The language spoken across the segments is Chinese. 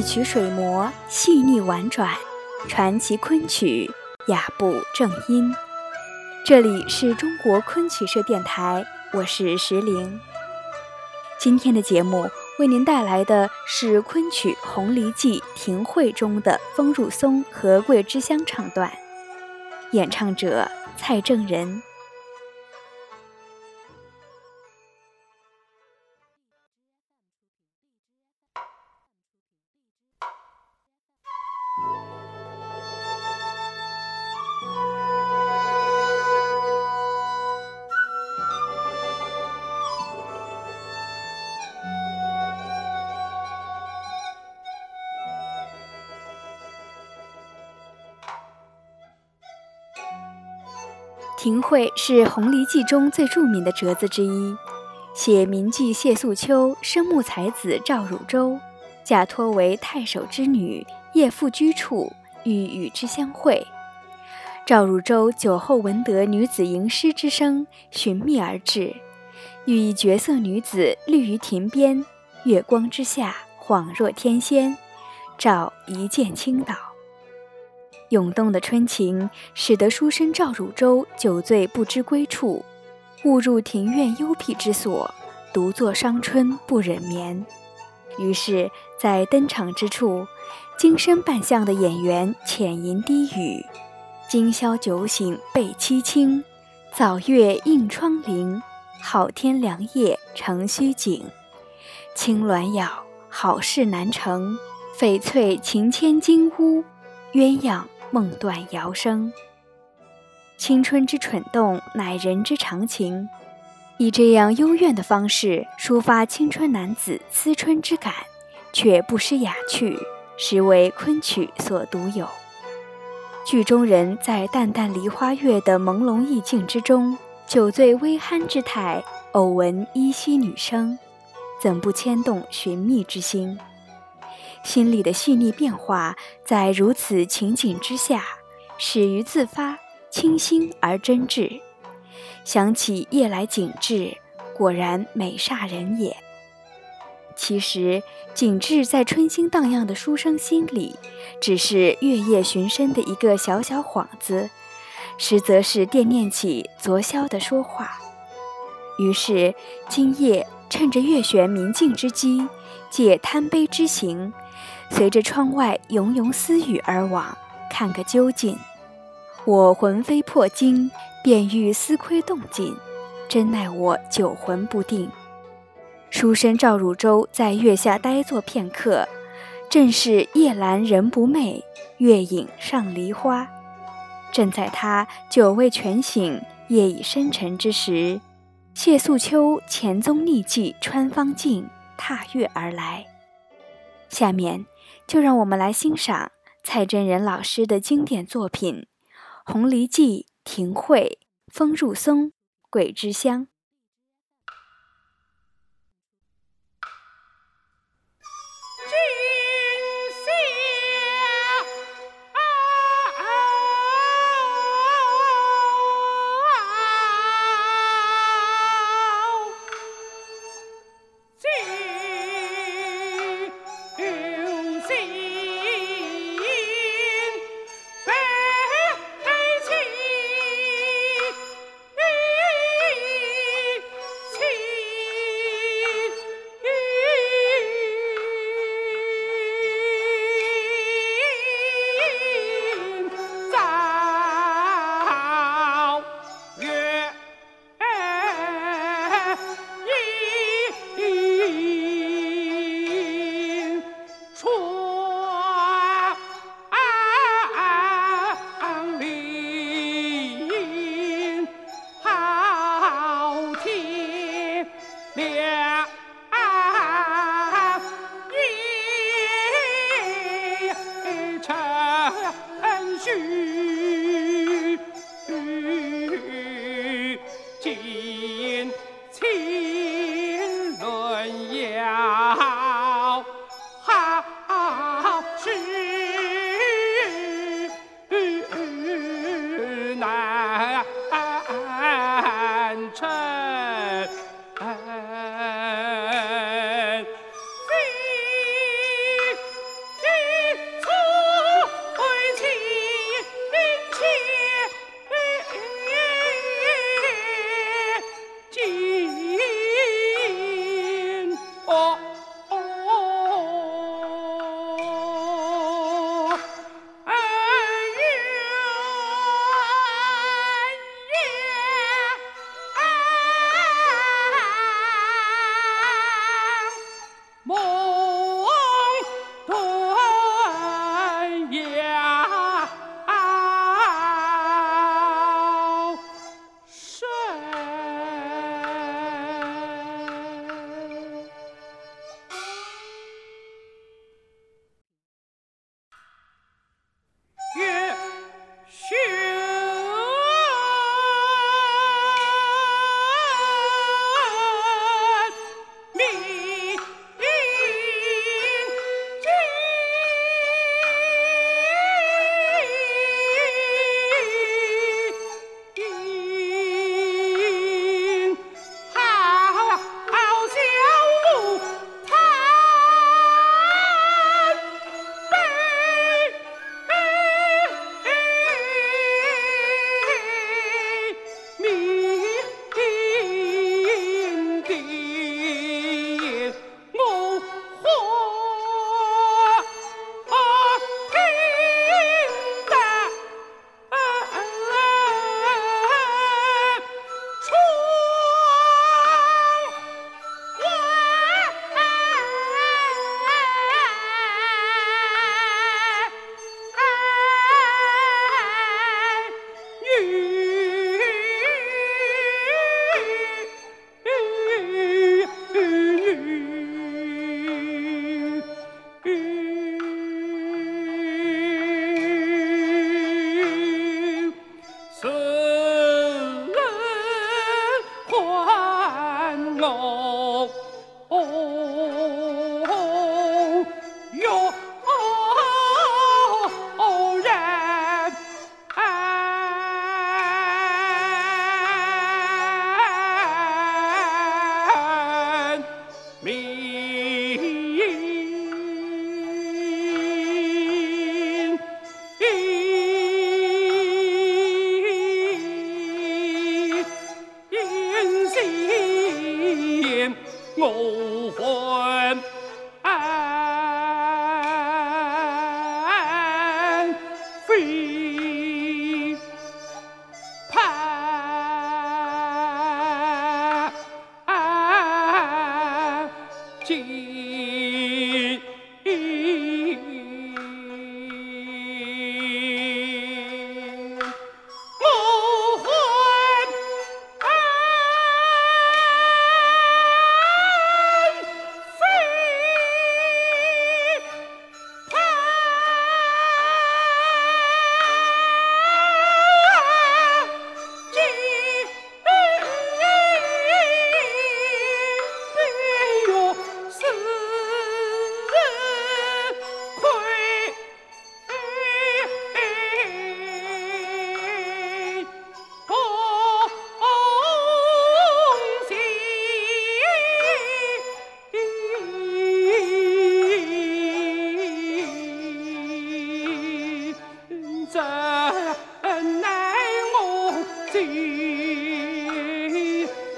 一曲水磨，细腻婉转，传奇昆曲，雅步正音。这里是中国昆曲社电台，我是石玲。今天的节目为您带来的是昆曲《红梨记·庭会》中的风入松和桂枝香唱段，演唱者蔡正仁。庭会是《红梨记》中最著名的折子之一，写名妓谢素秋生木才子赵汝州，嫁托为太守之女，夜赴居处，欲与之相会。赵汝州酒后闻得女子吟诗之声，寻觅而至，欲以绝色女子立于亭边，月光之下，恍若天仙。赵一剑倾倒。涌动的春情，使得书生赵汝州酒醉不知归处，误入庭院幽僻之所，独坐伤春不忍眠。于是，在登场之处，金身扮相的演员浅吟低语：“今宵酒醒被凄清，早月映窗棂。好天良夜成虚景，青鸾咬，好事难成。翡翠情牵金乌，鸳鸯。”梦断瑶声，青春之蠢动乃人之常情。以这样幽怨的方式抒发青春男子思春之感，却不失雅趣，实为昆曲所独有。剧中人在淡淡梨花月的朦胧意境之中，酒醉微酣之态，偶闻依稀女声，怎不牵动寻觅之心？心里的细腻变化，在如此情景之下，始于自发，清新而真挚。想起夜来景致，果然美煞人也。其实，景致在春心荡漾的书生心里，只是月夜寻声的一个小小幌子，实则是惦念起昨宵的说话。于是，今夜趁着月悬明镜之机，借贪杯之行。随着窗外慵慵私语而往，看个究竟。我魂飞魄惊，便欲思窥动静，真奈我酒魂不定。书生赵汝州在月下呆坐片刻，正是夜阑人不寐，月影上梨花。正在他酒未全醒，夜已深沉之时，谢素秋前踪匿迹穿芳径，踏月而来。下面。就让我们来欣赏蔡真人老师的经典作品《红梨记·庭会》，风入松，桂枝香。Chỉ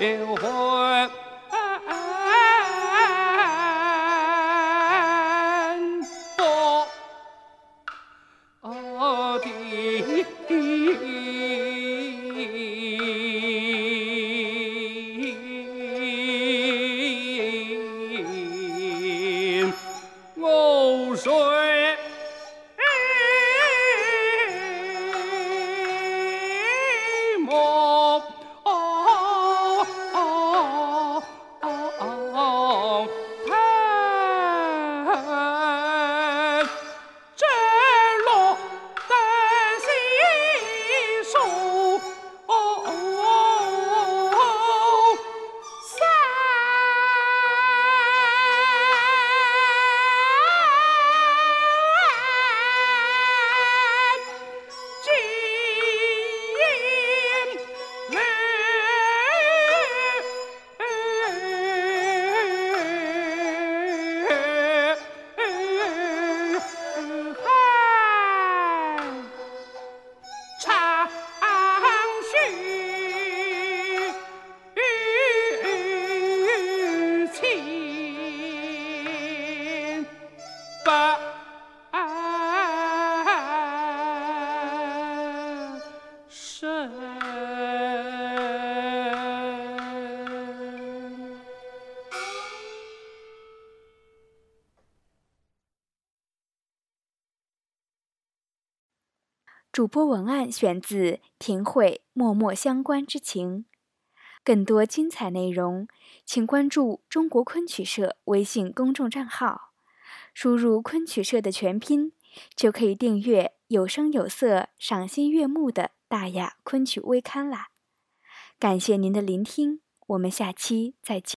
鲜花。主播文案选自庭会默默相关之情。更多精彩内容，请关注中国昆曲社微信公众账号，输入“昆曲社”的全拼，就可以订阅有声有色、赏心悦目的大雅昆曲微刊啦。感谢您的聆听，我们下期再见。